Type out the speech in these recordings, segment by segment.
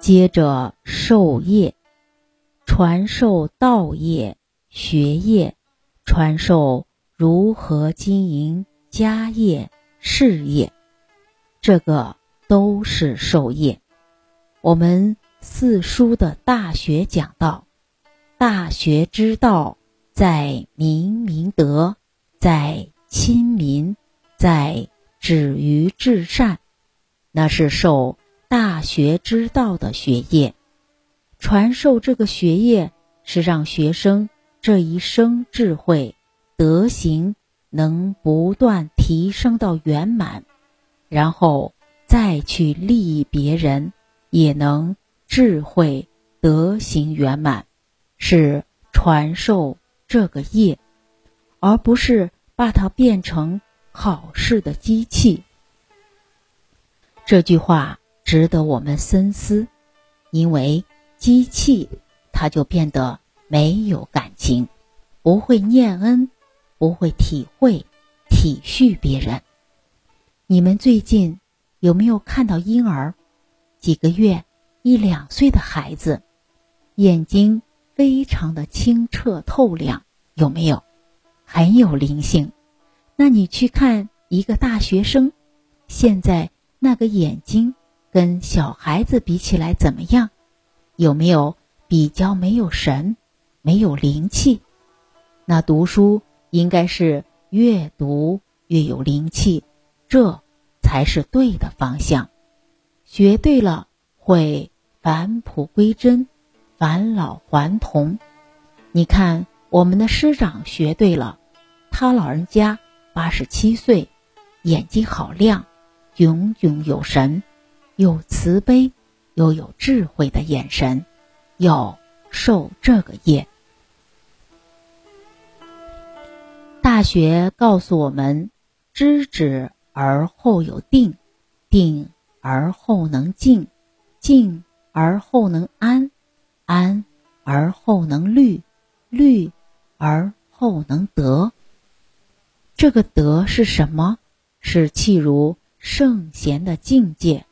接着授业，传授道业、学业，传授如何经营家业、事业，这个都是授业。我们四书的大学讲到，大学之道，在明明德，在亲民，在止于至善，那是受。大学之道的学业，传授这个学业是让学生这一生智慧德行能不断提升到圆满，然后再去利益别人，也能智慧德行圆满，是传授这个业，而不是把它变成考试的机器。这句话。值得我们深思，因为机器它就变得没有感情，不会念恩，不会体会、体恤别人。你们最近有没有看到婴儿，几个月、一两岁的孩子，眼睛非常的清澈透亮，有没有？很有灵性。那你去看一个大学生，现在那个眼睛。跟小孩子比起来怎么样？有没有比较没有神、没有灵气？那读书应该是越读越有灵气，这才是对的方向。学对了会返璞归真、返老还童。你看我们的师长学对了，他老人家八十七岁，眼睛好亮，炯炯有神。有慈悲又有智慧的眼神，要受这个业。大学告诉我们：知止而后有定，定而后能静，静而后能安，安而后能虑，虑而后能得。这个德是什么？是契如圣贤的境界。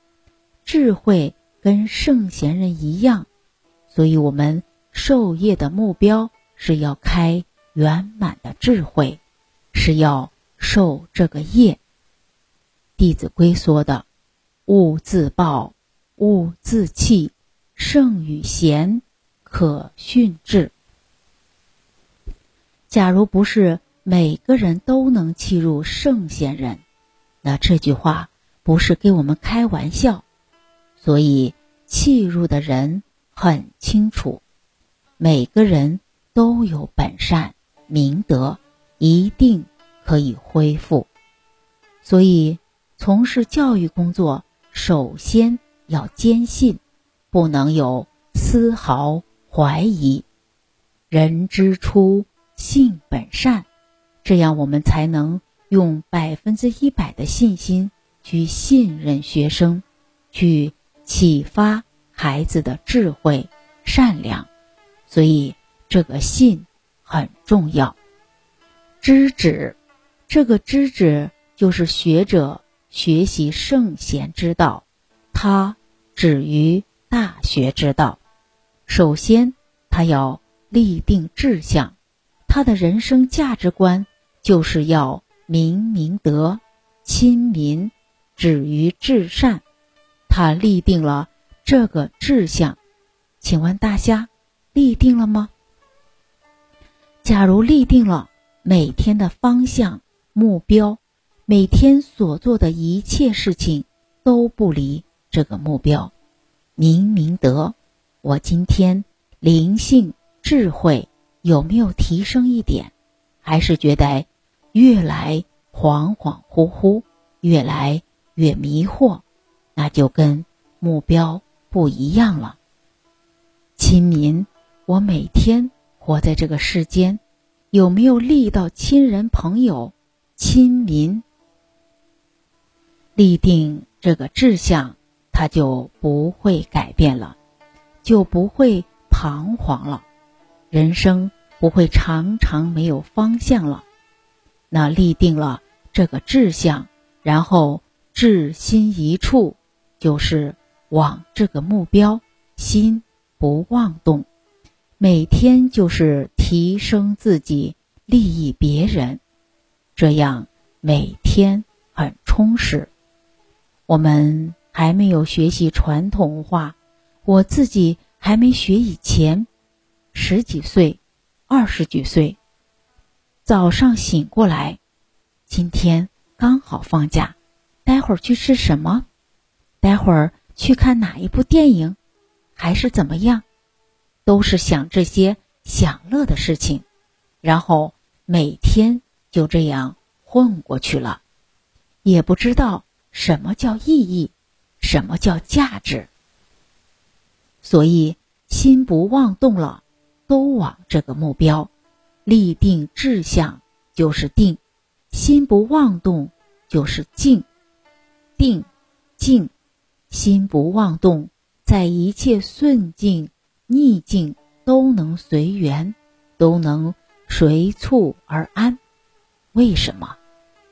智慧跟圣贤人一样，所以我们授业的目标是要开圆满的智慧，是要受这个业。《弟子规》说的：“勿自暴，勿自弃，圣与贤，可训致。”假如不是每个人都能契入圣贤人，那这句话不是给我们开玩笑。所以，契入的人很清楚，每个人都有本善明德，一定可以恢复。所以，从事教育工作，首先要坚信，不能有丝毫怀疑。人之初，性本善，这样我们才能用百分之一百的信心去信任学生，去。启发孩子的智慧、善良，所以这个信很重要。知止，这个知止就是学者学习圣贤之道，他止于大学之道。首先，他要立定志向，他的人生价值观就是要明明德、亲民、止于至善。他立定了这个志向，请问大家立定了吗？假如立定了每天的方向、目标，每天所做的一切事情都不离这个目标，明明德，我今天灵性智慧有没有提升一点？还是觉得越来恍恍惚惚，越来越迷惑？那就跟目标不一样了。亲民，我每天活在这个世间，有没有立到亲人朋友？亲民，立定这个志向，他就不会改变了，就不会彷徨了，人生不会常常没有方向了。那立定了这个志向，然后志心一处，就是往这个目标，心不妄动，每天就是提升自己，利益别人，这样每天很充实。我们还没有学习传统文化，我自己还没学以前，十几岁，二十几岁，早上醒过来。今天刚好放假，待会儿去吃什么？待会儿去看哪一部电影，还是怎么样？都是想这些享乐的事情，然后每天就这样混过去了，也不知道什么叫意义，什么叫价值。所以心不妄动了，都往这个目标，立定志向就是定。心不妄动，就是静；定、静，心不妄动，在一切顺境、逆境都能随缘，都能随处而安。为什么？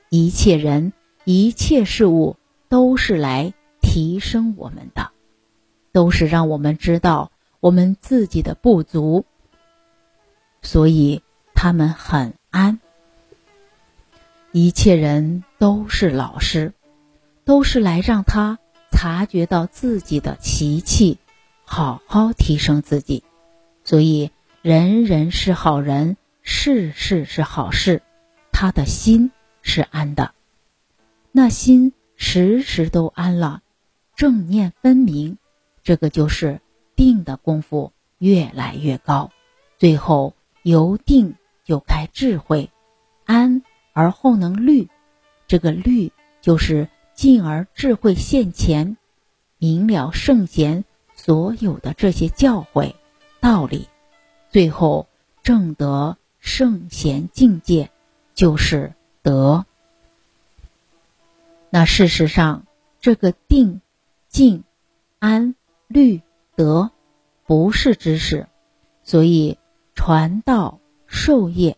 一切人、一切事物都是来提升我们的，都是让我们知道我们自己的不足，所以他们很安。一切人都是老师，都是来让他察觉到自己的习气，好好提升自己。所以，人人是好人，事事是好事，他的心是安的。那心时时都安了，正念分明，这个就是定的功夫越来越高，最后由定就开智慧，安。而后能虑，这个虑就是进而智慧现前，明了圣贤所有的这些教诲道理，最后正得圣贤境界，就是德。那事实上，这个定、静、安、虑、德，不是知识，所以传道授业，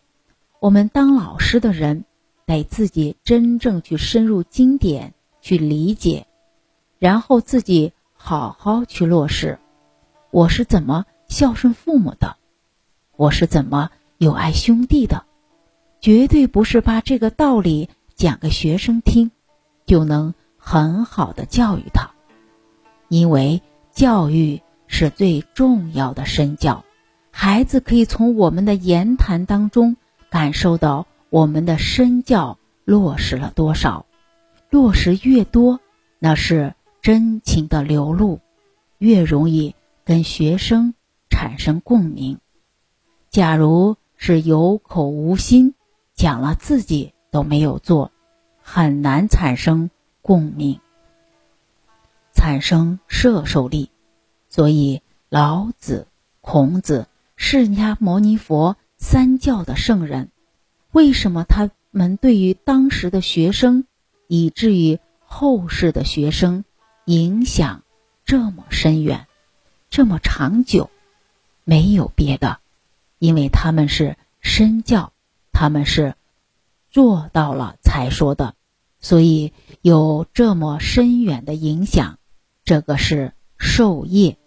我们当老师的人。得自己真正去深入经典去理解，然后自己好好去落实。我是怎么孝顺父母的？我是怎么友爱兄弟的？绝对不是把这个道理讲给学生听，就能很好的教育他。因为教育是最重要的身教，孩子可以从我们的言谈当中感受到。我们的身教落实了多少？落实越多，那是真情的流露，越容易跟学生产生共鸣。假如是有口无心，讲了自己都没有做，很难产生共鸣，产生摄受力。所以，老子、孔子、释迦牟尼佛三教的圣人。为什么他们对于当时的学生，以至于后世的学生，影响这么深远，这么长久？没有别的，因为他们是身教，他们是做到了才说的，所以有这么深远的影响。这个是授业。